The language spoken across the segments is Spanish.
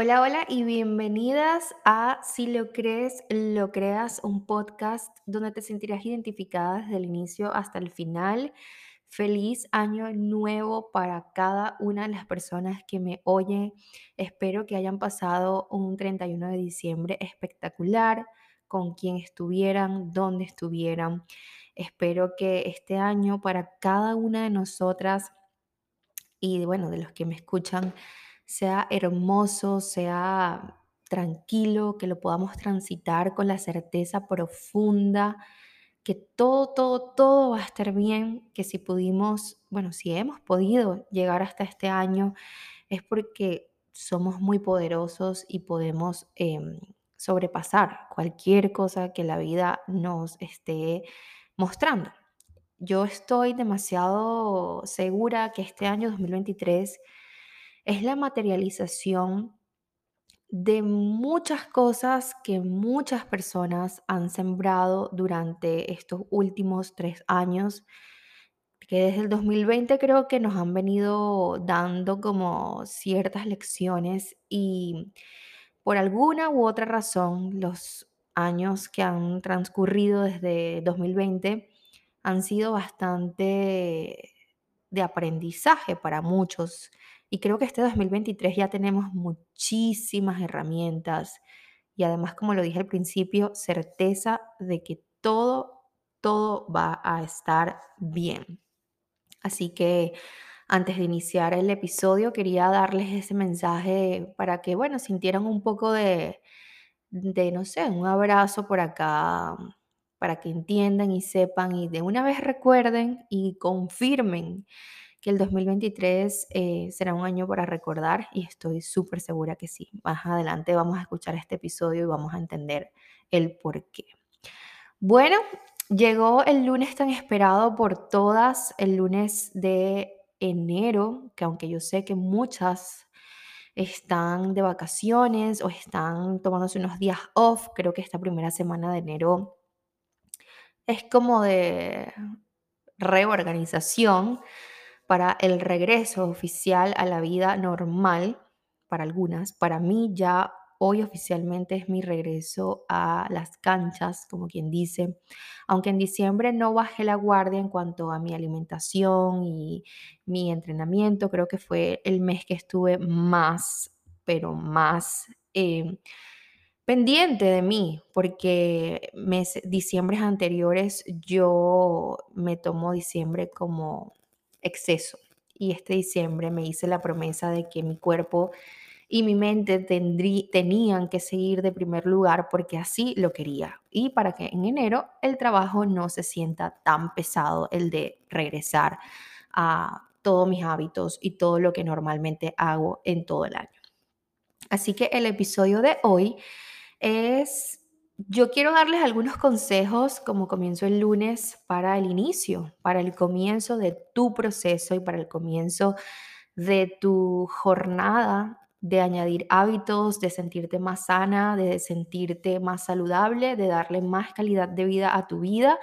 Hola, hola y bienvenidas a Si lo crees, lo creas, un podcast donde te sentirás identificada desde el inicio hasta el final. Feliz año nuevo para cada una de las personas que me oyen. Espero que hayan pasado un 31 de diciembre espectacular, con quien estuvieran, donde estuvieran. Espero que este año para cada una de nosotras y bueno, de los que me escuchan, sea hermoso, sea tranquilo, que lo podamos transitar con la certeza profunda que todo, todo, todo va a estar bien, que si pudimos, bueno, si hemos podido llegar hasta este año, es porque somos muy poderosos y podemos em, sobrepasar cualquier cosa que la vida nos esté mostrando. Yo estoy demasiado segura que este año 2023 es la materialización de muchas cosas que muchas personas han sembrado durante estos últimos tres años, que desde el 2020 creo que nos han venido dando como ciertas lecciones y por alguna u otra razón los años que han transcurrido desde 2020 han sido bastante de aprendizaje para muchos. Y creo que este 2023 ya tenemos muchísimas herramientas y además, como lo dije al principio, certeza de que todo, todo va a estar bien. Así que antes de iniciar el episodio quería darles ese mensaje para que, bueno, sintieran un poco de, de, no sé, un abrazo por acá, para que entiendan y sepan y de una vez recuerden y confirmen que el 2023 eh, será un año para recordar y estoy súper segura que sí. Más adelante vamos a escuchar este episodio y vamos a entender el por qué. Bueno, llegó el lunes tan esperado por todas, el lunes de enero, que aunque yo sé que muchas están de vacaciones o están tomándose unos días off, creo que esta primera semana de enero es como de reorganización para el regreso oficial a la vida normal para algunas. Para mí ya hoy oficialmente es mi regreso a las canchas, como quien dice, aunque en diciembre no bajé la guardia en cuanto a mi alimentación y mi entrenamiento, creo que fue el mes que estuve más, pero más... Eh, pendiente de mí, porque meses, diciembres anteriores yo me tomo diciembre como exceso y este diciembre me hice la promesa de que mi cuerpo y mi mente tendrí, tenían que seguir de primer lugar porque así lo quería y para que en enero el trabajo no se sienta tan pesado el de regresar a todos mis hábitos y todo lo que normalmente hago en todo el año. Así que el episodio de hoy es, yo quiero darles algunos consejos como comienzo el lunes para el inicio, para el comienzo de tu proceso y para el comienzo de tu jornada de añadir hábitos, de sentirte más sana, de sentirte más saludable, de darle más calidad de vida a tu vida.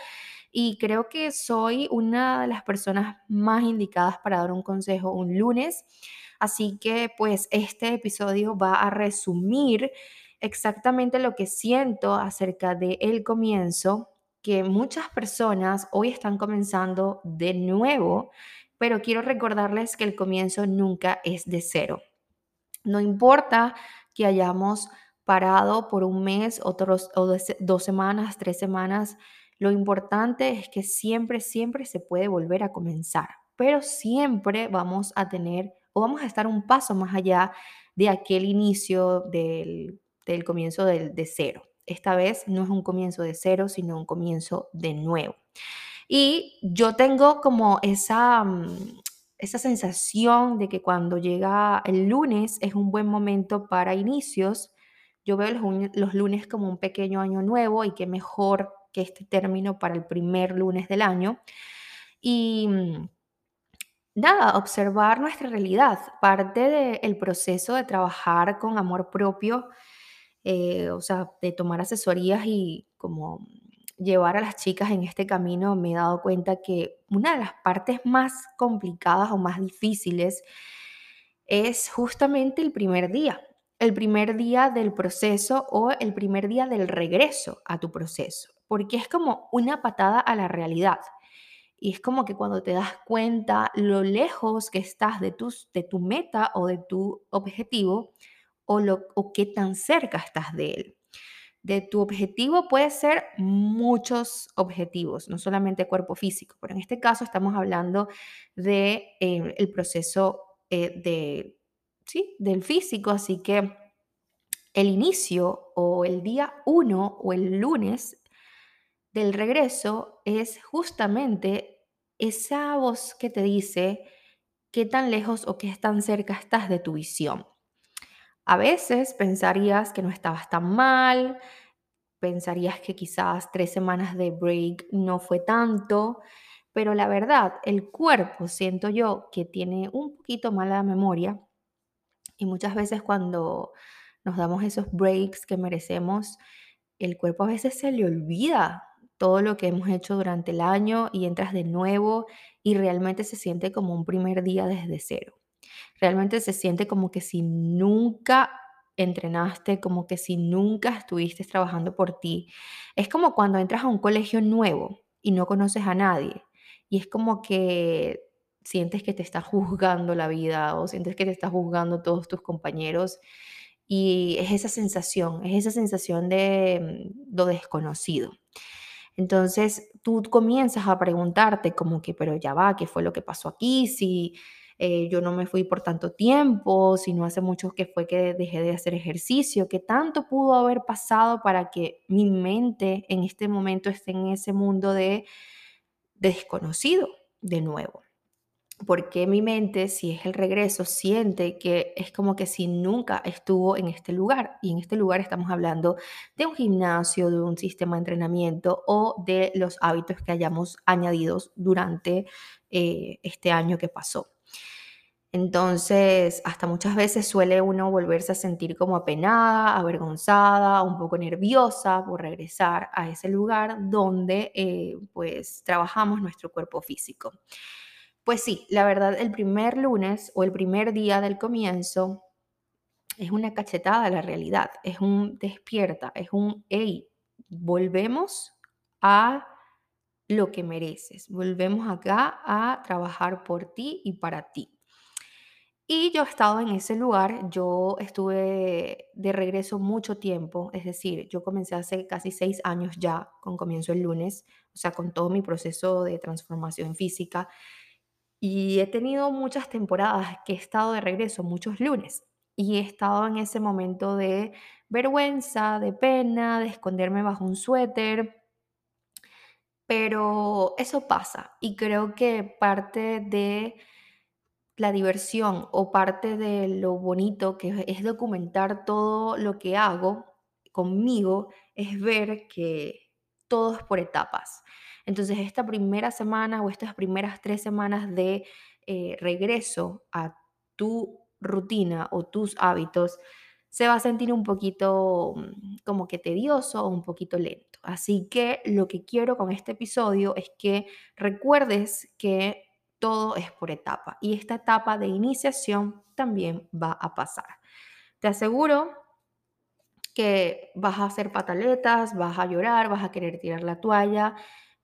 Y creo que soy una de las personas más indicadas para dar un consejo un lunes. Así que pues este episodio va a resumir exactamente lo que siento acerca del el comienzo, que muchas personas hoy están comenzando de nuevo, pero quiero recordarles que el comienzo nunca es de cero. No importa que hayamos parado por un mes, otros, o dos semanas, tres semanas, lo importante es que siempre, siempre se puede volver a comenzar, pero siempre vamos a tener o vamos a estar un paso más allá de aquel inicio del del comienzo de cero. Esta vez no es un comienzo de cero, sino un comienzo de nuevo. Y yo tengo como esa, mm, esa sensación de que cuando llega el lunes es un buen momento para inicios. Yo veo los, los lunes como un pequeño año nuevo y qué mejor que este término para el primer lunes del año. Y mm, nada, observar nuestra realidad. Parte del proceso de trabajar con amor propio eh, o sea, de tomar asesorías y como llevar a las chicas en este camino, me he dado cuenta que una de las partes más complicadas o más difíciles es justamente el primer día. el primer día del proceso o el primer día del regreso a tu proceso, porque es como una patada a la realidad. Y es como que cuando te das cuenta lo lejos que estás de, tus, de tu meta o de tu objetivo o, lo, o qué tan cerca estás de él. De tu objetivo puede ser muchos objetivos, no solamente cuerpo físico, pero en este caso estamos hablando de eh, el proceso eh, de, ¿sí? del físico, así que el inicio o el día 1 o el lunes del regreso es justamente esa voz que te dice qué tan lejos o qué tan cerca estás de tu visión. A veces pensarías que no estabas tan mal, pensarías que quizás tres semanas de break no fue tanto, pero la verdad, el cuerpo siento yo que tiene un poquito mala memoria y muchas veces cuando nos damos esos breaks que merecemos, el cuerpo a veces se le olvida todo lo que hemos hecho durante el año y entras de nuevo y realmente se siente como un primer día desde cero. Realmente se siente como que si nunca entrenaste, como que si nunca estuviste trabajando por ti. Es como cuando entras a un colegio nuevo y no conoces a nadie y es como que sientes que te está juzgando la vida o sientes que te está juzgando todos tus compañeros y es esa sensación, es esa sensación de mm, lo desconocido. Entonces tú comienzas a preguntarte como que, pero ya va, ¿qué fue lo que pasó aquí? Si eh, yo no me fui por tanto tiempo, si no hace mucho que fue que dejé de hacer ejercicio, ¿qué tanto pudo haber pasado para que mi mente en este momento esté en ese mundo de desconocido de nuevo? porque mi mente, si es el regreso, siente que es como que si nunca estuvo en este lugar. Y en este lugar estamos hablando de un gimnasio, de un sistema de entrenamiento o de los hábitos que hayamos añadido durante eh, este año que pasó. Entonces, hasta muchas veces suele uno volverse a sentir como apenada, avergonzada, un poco nerviosa por regresar a ese lugar donde eh, pues trabajamos nuestro cuerpo físico. Pues sí, la verdad, el primer lunes o el primer día del comienzo es una cachetada a la realidad, es un despierta, es un, hey, volvemos a lo que mereces, volvemos acá a trabajar por ti y para ti. Y yo he estado en ese lugar, yo estuve de regreso mucho tiempo, es decir, yo comencé hace casi seis años ya, con comienzo el lunes, o sea, con todo mi proceso de transformación física. Y he tenido muchas temporadas que he estado de regreso, muchos lunes, y he estado en ese momento de vergüenza, de pena, de esconderme bajo un suéter, pero eso pasa y creo que parte de la diversión o parte de lo bonito que es documentar todo lo que hago conmigo es ver que todo es por etapas. Entonces, esta primera semana o estas primeras tres semanas de eh, regreso a tu rutina o tus hábitos, se va a sentir un poquito mm, como que tedioso o un poquito lento. Así que lo que quiero con este episodio es que recuerdes que todo es por etapa y esta etapa de iniciación también va a pasar. Te aseguro que vas a hacer pataletas, vas a llorar, vas a querer tirar la toalla,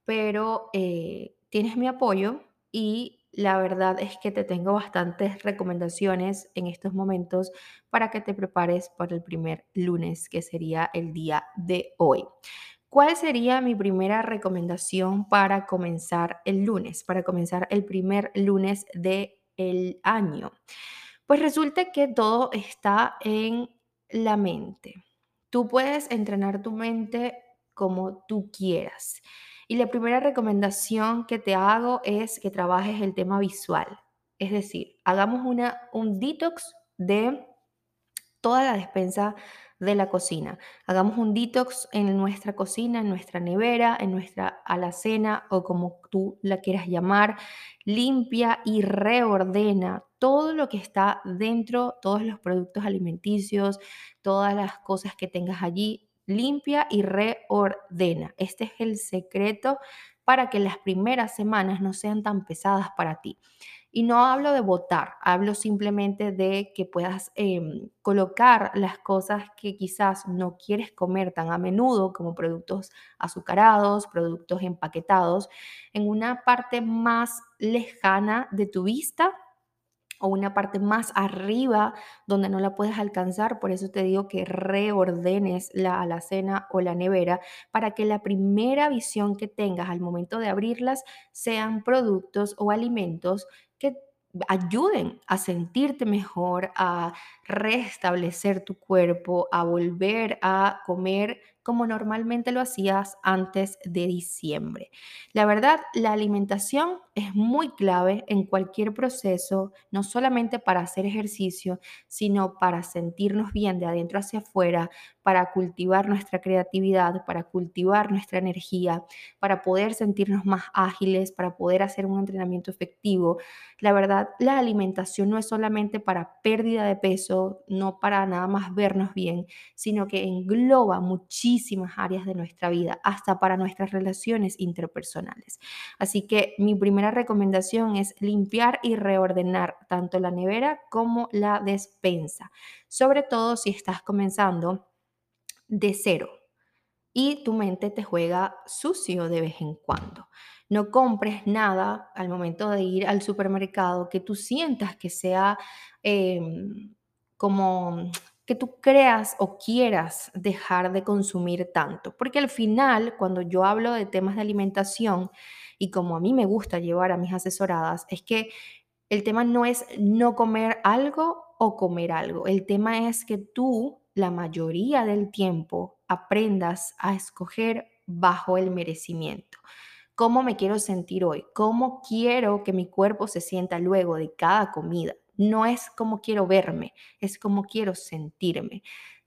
pero eh, tienes mi apoyo y la verdad es que te tengo bastantes recomendaciones en estos momentos para que te prepares para el primer lunes, que sería el día de hoy. ¿Cuál sería mi primera recomendación para comenzar el lunes, para comenzar el primer lunes del el año? Pues resulta que todo está en la mente. Tú puedes entrenar tu mente como tú quieras. Y la primera recomendación que te hago es que trabajes el tema visual. Es decir, hagamos una, un detox de toda la despensa de la cocina. Hagamos un detox en nuestra cocina, en nuestra nevera, en nuestra alacena o como tú la quieras llamar. Limpia y reordena todo lo que está dentro, todos los productos alimenticios, todas las cosas que tengas allí limpia y reordena. Este es el secreto para que las primeras semanas no sean tan pesadas para ti. Y no hablo de votar, hablo simplemente de que puedas em, colocar las cosas que quizás no quieres comer tan a menudo, como productos azucarados, productos empaquetados, en una parte más lejana de tu vista o una parte más arriba donde no la puedes alcanzar. Por eso te digo que reordenes la alacena o la nevera para que la primera visión que tengas al momento de abrirlas sean productos o alimentos que ayuden a sentirte mejor, a restablecer tu cuerpo, a volver a comer como normalmente lo hacías antes de diciembre. La verdad, la alimentación es muy clave en cualquier proceso, no solamente para hacer ejercicio, sino para sentirnos bien de adentro hacia afuera, para cultivar nuestra creatividad, para cultivar nuestra energía, para poder sentirnos más ágiles, para poder hacer un entrenamiento efectivo. La verdad, la alimentación no es solamente para pérdida de peso, no para nada más vernos bien, sino que engloba muchísimas áreas de nuestra vida, hasta para nuestras relaciones interpersonales. Así que mi primera recomendación es limpiar y reordenar tanto la nevera como la despensa, sobre todo si estás comenzando de cero y tu mente te juega sucio de vez en cuando. No compres nada al momento de ir al supermercado que tú sientas que sea em, como que tú creas o quieras dejar de consumir tanto. Porque al final, cuando yo hablo de temas de alimentación y como a mí me gusta llevar a mis asesoradas, es que el tema no es no comer algo o comer algo. El tema es que tú la mayoría del tiempo aprendas a escoger bajo el merecimiento. ¿Cómo me quiero sentir hoy? ¿Cómo quiero que mi cuerpo se sienta luego de cada comida? No es como quiero verme, es como quiero sentirme.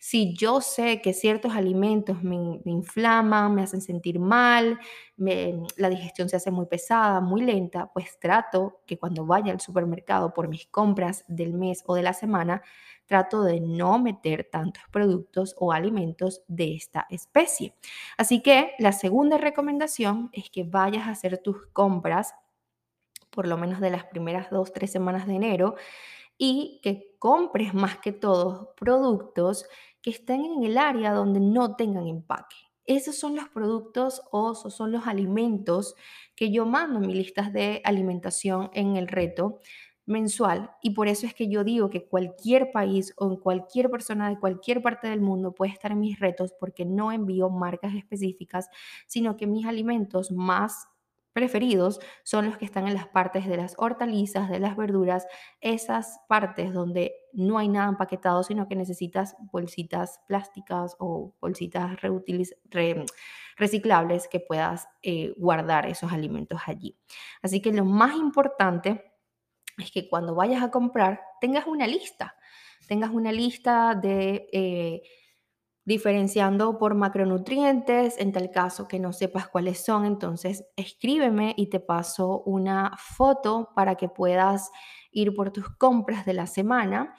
Si yo sé que ciertos alimentos me, inflaman, me hacen sentir mal, la digestión se hace muy pesada, muy lenta, pues trato que cuando vaya al supermercado por mis compras del mes o de la semana, trato de no meter tantos productos o alimentos de esta especie. Así que la segunda recomendación es que vayas a hacer tus compras por lo menos de las primeras dos, tres semanas de enero y que compres más que todo productos que estén en el área donde no tengan empaque. Esos son los productos o esos son los alimentos que yo mando en mis listas de alimentación en el reto mensual y por eso es que yo digo que cualquier país o cualquier persona de cualquier parte del mundo puede estar en mis retos porque no envío marcas específicas, sino que mis alimentos más preferidos son los que están en las partes de las hortalizas, de las verduras, esas partes donde no hay nada empaquetado, sino que necesitas bolsitas plásticas o bolsitas reciclables que puedas eh, guardar esos alimentos allí. Así que lo más importante es que cuando vayas a comprar tengas una lista, tengas una lista de... Eh, diferenciando por macronutrientes, en tal caso que no sepas cuáles son, entonces escríbeme y te paso una foto para que puedas ir por tus compras de la semana.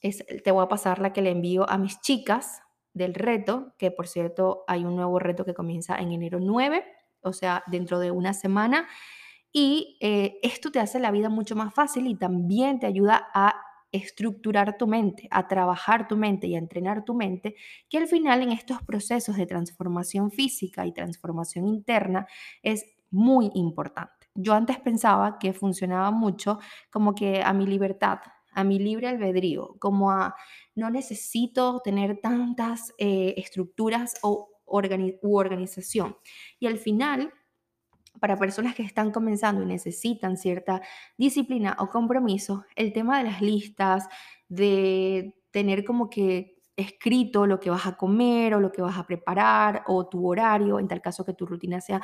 Es, te voy a pasar la que le envío a mis chicas del reto, que por cierto hay un nuevo reto que comienza en enero 9, o sea, dentro de una semana. Y eh, esto te hace la vida mucho más fácil y también te ayuda a estructurar tu mente, a trabajar tu mente y a entrenar tu mente, que al final en estos procesos de transformación física y transformación interna es muy importante. Yo antes pensaba que funcionaba mucho como que a mi libertad, a mi libre albedrío, como a no necesito tener tantas eh, estructuras o u organización. Y al final para personas que están comenzando y necesitan cierta disciplina o compromiso, el tema de las listas, de tener como que escrito lo que vas a comer o lo que vas a preparar o tu horario, en tal caso que tu rutina sea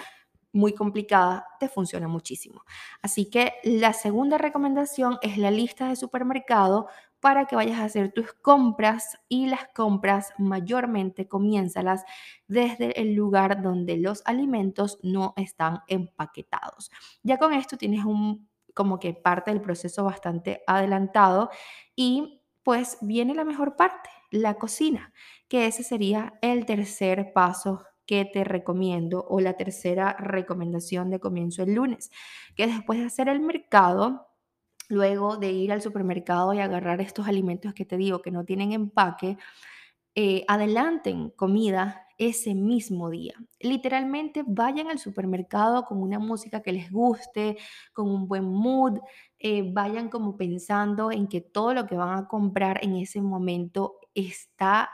muy complicada, te funciona muchísimo. Así que la segunda recomendación es la lista de supermercado para que vayas a hacer tus compras y las compras mayormente comiénzalas desde el lugar donde los alimentos no están empaquetados. Ya con esto tienes un como que parte del proceso bastante adelantado y pues viene la mejor parte, la cocina, que ese sería el tercer paso que te recomiendo o la tercera recomendación de comienzo el lunes, que después de hacer el mercado, luego de ir al supermercado y agarrar estos alimentos que te digo que no tienen empaque, eh, adelanten comida ese mismo día. Literalmente vayan al supermercado con una música que les guste, con un buen mood, eh, vayan como pensando en que todo lo que van a comprar en ese momento está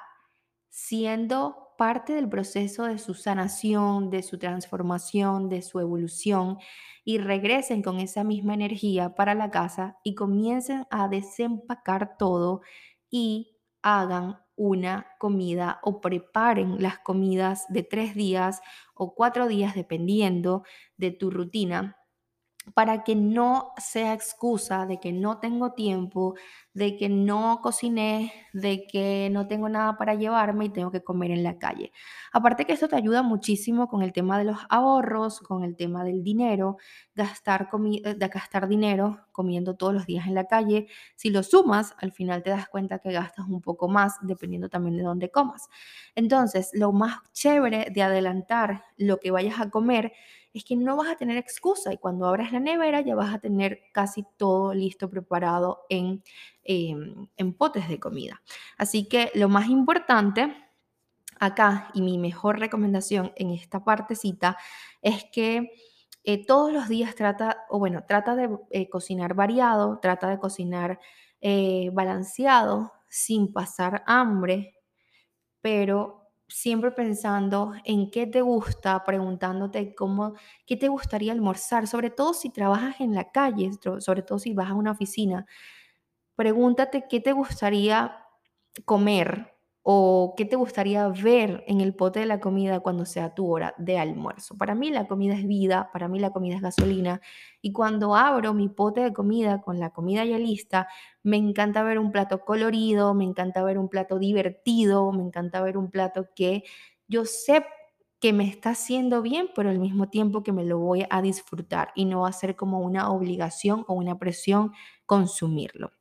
siendo parte del proceso de su sanación, de su transformación, de su evolución y regresen con esa misma energía para la casa y comiencen a desempacar todo y hagan una comida o preparen las comidas de tres días o cuatro días dependiendo de tu rutina para que no sea excusa de que no tengo tiempo, de que no cociné, de que no tengo nada para llevarme y tengo que comer en la calle. Aparte que esto te ayuda muchísimo con el tema de los ahorros, con el tema del dinero, gastar, eh, de gastar dinero comiendo todos los días en la calle. Si lo sumas, al final te das cuenta que gastas un poco más dependiendo también de dónde comas. Entonces, lo más chévere de adelantar lo que vayas a comer es que no vas a tener excusa y cuando abras la nevera ya vas a tener casi todo listo, preparado en, em, en potes de comida. Así que lo más importante acá y mi mejor recomendación en esta partecita es que eh, todos los días trata, o bueno, trata de eh, cocinar variado, trata de cocinar eh, balanceado, sin pasar hambre, pero siempre pensando en qué te gusta, preguntándote cómo, qué te gustaría almorzar, sobre todo si trabajas en la calle, sobre todo si vas a una oficina. Pregúntate qué te gustaría comer o qué te gustaría ver en el pote de la comida cuando sea tu hora de almuerzo. Para mí la comida es vida, para mí la comida es gasolina y cuando abro mi pote de comida con la comida ya lista, me encanta ver un plato colorido, me encanta ver un plato divertido, me encanta ver un plato que yo sé que me está haciendo bien, pero al mismo tiempo que me lo voy a disfrutar y no va a ser como una obligación o una presión consumirlo.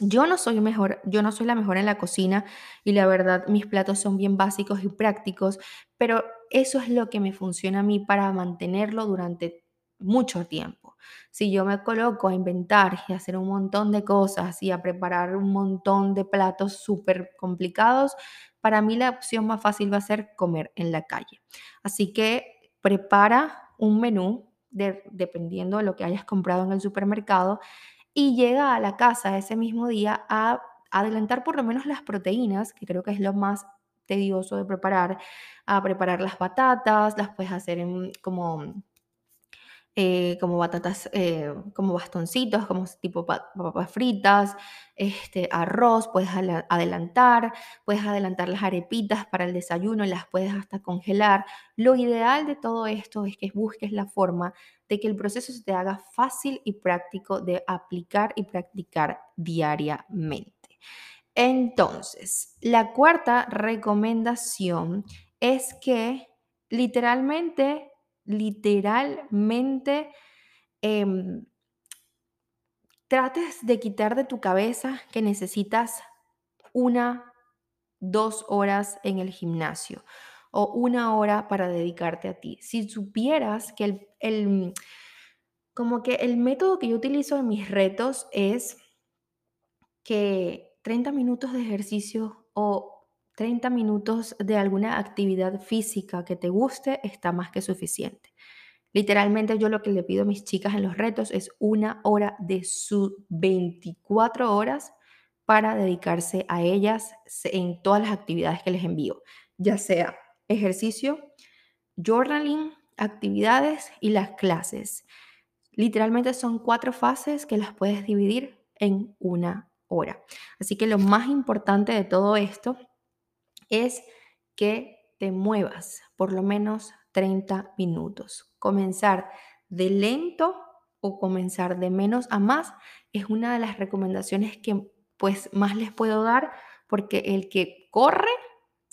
Yo no soy mejor, yo no soy la mejor en la cocina y la verdad mis platos son bien básicos y prácticos, pero eso es lo que me funciona a mí para mantenerlo durante mucho tiempo. Si yo me coloco a inventar y hacer un montón de cosas y a preparar un montón de platos súper complicados, para mí la opción más fácil va a ser comer en la calle. Así que prepara un menú dependiendo de lo que hayas comprado en el supermercado y llega a la casa ese mismo día a adelantar por lo menos las proteínas, que creo que es lo más tedioso de preparar, a preparar las batatas, las puedes hacer en, como eh, como batatas, eh, como bastoncitos, como tipo papas fritas, este, arroz, puedes adelantar, puedes adelantar las arepitas para el desayuno, las puedes hasta congelar. Lo ideal de todo esto es que busques la forma de que el proceso se te haga fácil y práctico de aplicar y practicar diariamente. Entonces, la cuarta recomendación es que literalmente literalmente em, trates de quitar de tu cabeza que necesitas una, dos horas en el gimnasio o una hora para dedicarte a ti. Si supieras que el, el como que el método que yo utilizo en mis retos es que 30 minutos de ejercicio o 30 minutos de alguna actividad física que te guste está más que suficiente. Literalmente yo lo que le pido a mis chicas en los retos es una hora de sus 24 horas para dedicarse a ellas en todas las actividades que les envío, ya sea ejercicio, journaling, actividades y las clases. Literalmente son cuatro fases que las puedes dividir en una hora. Así que lo más importante de todo esto es que te muevas por lo menos 30 minutos. Comenzar de lento o comenzar de menos a más es una de las recomendaciones que pues más les puedo dar porque el que corre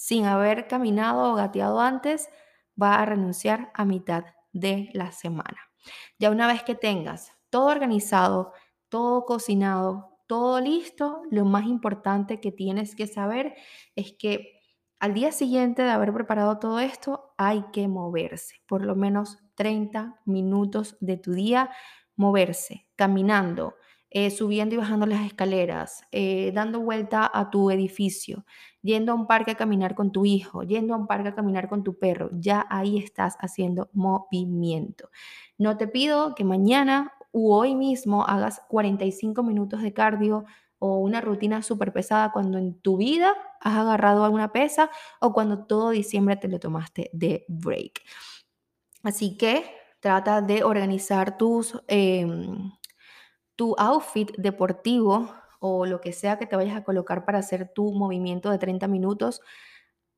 sin haber caminado o gateado antes va a renunciar a mitad de la semana. Ya una vez que tengas todo organizado, todo cocinado, todo listo, lo más importante que tienes que saber es que al día siguiente de haber preparado todo esto, hay que moverse, por lo menos 30 minutos de tu día, moverse, caminando, eh, subiendo y bajando las escaleras, eh, dando vuelta a tu edificio, yendo a un parque a caminar con tu hijo, yendo a un parque a caminar con tu perro, ya ahí estás haciendo movimiento. No te pido que mañana u hoy mismo hagas 45 minutos de cardio o una rutina súper pesada cuando en tu vida has agarrado alguna pesa o cuando todo diciembre te lo tomaste de break. Así que trata de organizar tus... Em, tu outfit deportivo o lo que sea que te vayas a colocar para hacer tu movimiento de 30 minutos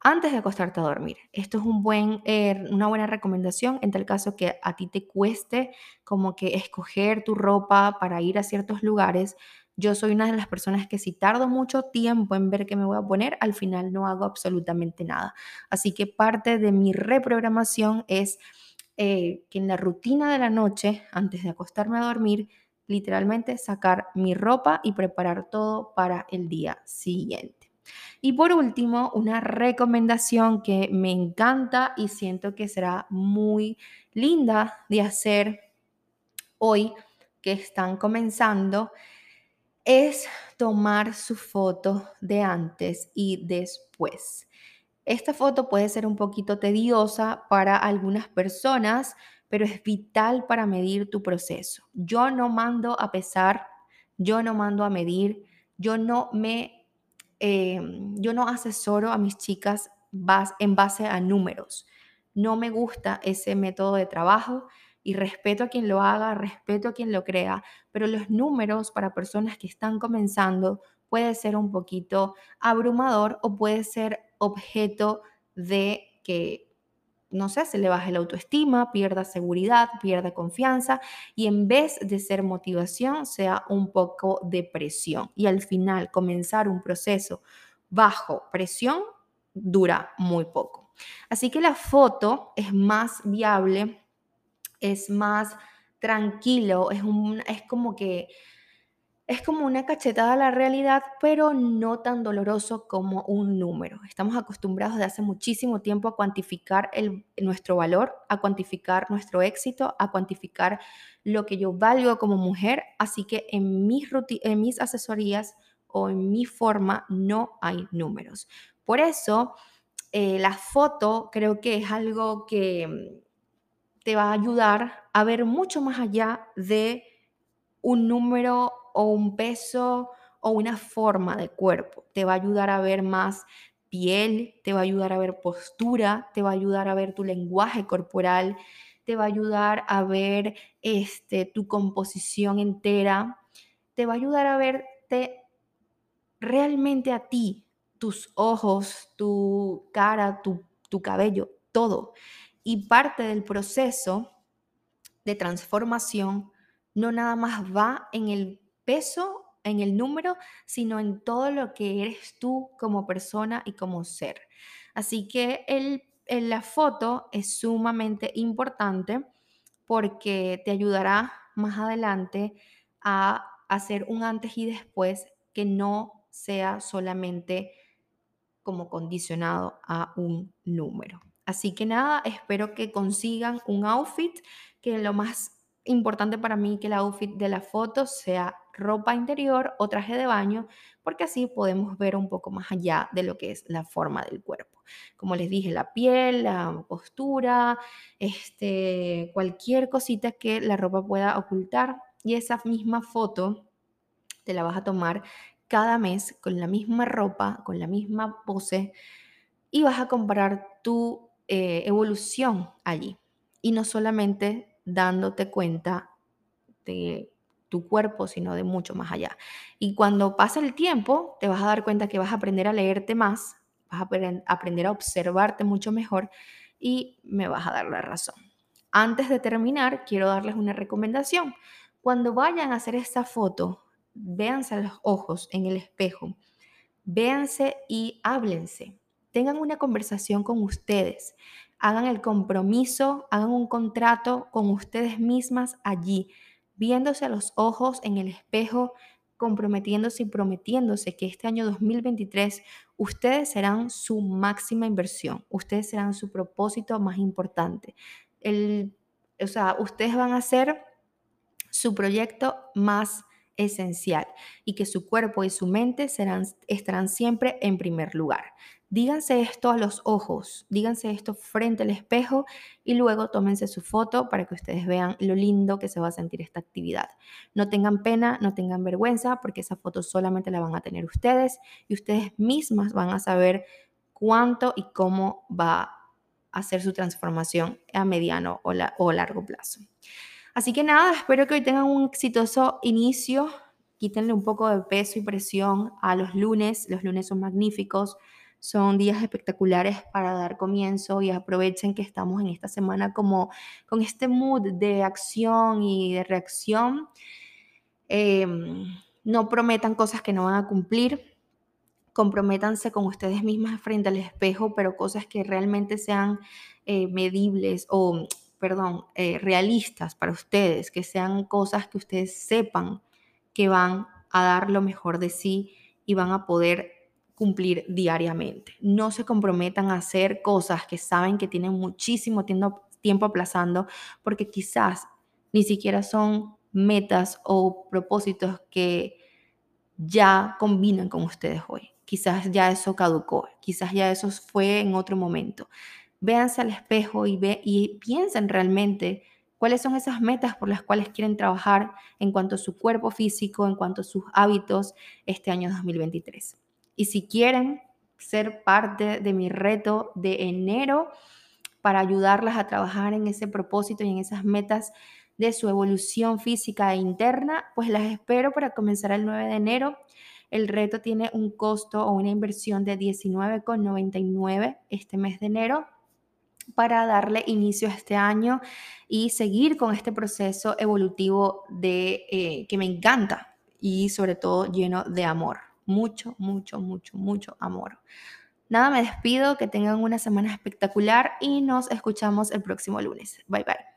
antes de acostarte a dormir. Esto es un buen, eh, una buena recomendación en tal caso que a ti te cueste como que escoger tu ropa para ir a ciertos lugares. Yo soy una de las personas que si tardo mucho tiempo en ver qué me voy a poner, al final no hago absolutamente nada. Así que parte de mi reprogramación es eh, que en la rutina de la noche, antes de acostarme a dormir, literalmente sacar mi ropa y preparar todo para el día siguiente. Y por último, una recomendación que me encanta y siento que será muy linda de hacer hoy que están comenzando es tomar su foto de antes y después. Esta foto puede ser un poquito tediosa para algunas personas, pero es vital para medir tu proceso. Yo no mando a pesar, yo no mando a medir, yo no me, em, yo no asesoro a mis chicas en base a números. No me gusta ese método de trabajo y respeto a quien lo haga, respeto a quien lo crea, pero los números para personas que están comenzando puede ser un poquito abrumador o puede ser objeto de que no sé, se le baje la autoestima, pierda seguridad, pierda confianza y en vez de ser motivación sea un poco de presión. Y al final comenzar un proceso bajo presión dura muy poco. Así que la foto es más viable, es más tranquilo, es, un, es como que es como una cachetada a la realidad, pero no tan doloroso como un número. Estamos acostumbrados de hace muchísimo tiempo a cuantificar nuestro valor, a cuantificar nuestro éxito, a cuantificar lo que yo valgo como mujer. Así que en mis, en mis asesorías o en mi forma no hay números. Por eso, eh, la foto creo que es algo que mm, te va a ayudar a ver mucho más allá de un número o un peso o una forma de cuerpo. Te va a ayudar a ver más piel, te va a ayudar a ver postura, te va a ayudar a ver tu lenguaje corporal, te va a ayudar a ver este, tu composición entera, te va a ayudar a verte realmente a ti, tus ojos, tu cara, tu, tu cabello, todo. Y parte del proceso de transformación no nada más va en el peso, en el número, sino en todo lo que eres tú como persona y como ser. Así que el, la foto es sumamente importante porque te ayudará más adelante a hacer un antes y después que no sea solamente como condicionado a un número. Así que nada, espero que consigan un outfit que lo más importante para mí que el outfit de la foto sea ropa interior o traje de baño, porque así podemos ver un poco más allá de lo que es la forma del cuerpo. Como les dije, la piel, la postura, este, cualquier cosita que la ropa pueda ocultar. Y esa misma foto te la vas a tomar cada mes con la misma ropa, con la misma pose, y vas a comparar tu eh, evolución allí. Y no solamente dándote cuenta de tu cuerpo, sino de mucho más allá. Y cuando pasa el tiempo, te vas a dar cuenta que vas a aprender a leerte más, vas a aprender a observarte mucho mejor y me vas a dar la razón. Antes de terminar, quiero darles una recomendación. Cuando vayan a hacer esta foto, véanse a los ojos en el espejo, véanse y háblense. Tengan una conversación con ustedes hagan el compromiso, hagan un contrato con ustedes mismas allí, viéndose a los ojos en el espejo, comprometiéndose y prometiéndose que este año 2023 ustedes serán su máxima inversión, ustedes serán su propósito más importante. El, o sea, ustedes van a ser su proyecto más esencial y que su cuerpo y su mente estarán siempre en primer lugar. Díganse esto a los ojos, díganse esto frente al espejo y luego tómense su foto para que ustedes vean lo lindo que se va a sentir esta actividad. No tengan pena, no tengan vergüenza, porque esa foto solamente la van a tener ustedes y ustedes mismas van a saber cuánto y cómo va a ser su transformación a mediano o, o largo plazo. Así que nada, espero que hoy tengan un exitoso inicio. Quítenle un poco de peso y presión a los lunes. Los lunes son magníficos. Son días espectaculares para dar comienzo y aprovechen que estamos en esta semana como con este mood de acción y de reacción. Em, no prometan cosas que no van a cumplir. Comprométanse con ustedes mismas frente al espejo, pero cosas que realmente sean eh, medibles o perdón, eh, realistas para ustedes, que sean cosas que ustedes sepan que van a dar lo mejor de sí y van a poder cumplir diariamente. No se comprometan a hacer cosas que saben que tienen muchísimo tiempo aplazando porque quizás ni siquiera son metas o propósitos que ya combinan con ustedes hoy. Quizás ya eso caducó, quizás ya eso fue en otro momento véanse al espejo y, ve, y piensen realmente cuáles son esas metas por las cuales quieren trabajar en cuanto a su cuerpo físico, en cuanto a sus hábitos este año 2023. Y si quieren ser parte de mi reto de enero para ayudarlas a trabajar en ese propósito y en esas metas de su evolución física e interna, pues las espero para comenzar el 9 de enero. El reto tiene un costo o una inversión de 19,99 este mes de enero para darle inicio a este año y seguir con este proceso evolutivo de, eh, que me encanta y sobre todo lleno de amor. Mucho, mucho, mucho, mucho amor. Nada, me despido, que tengan una semana espectacular y nos escuchamos el próximo lunes. Bye bye.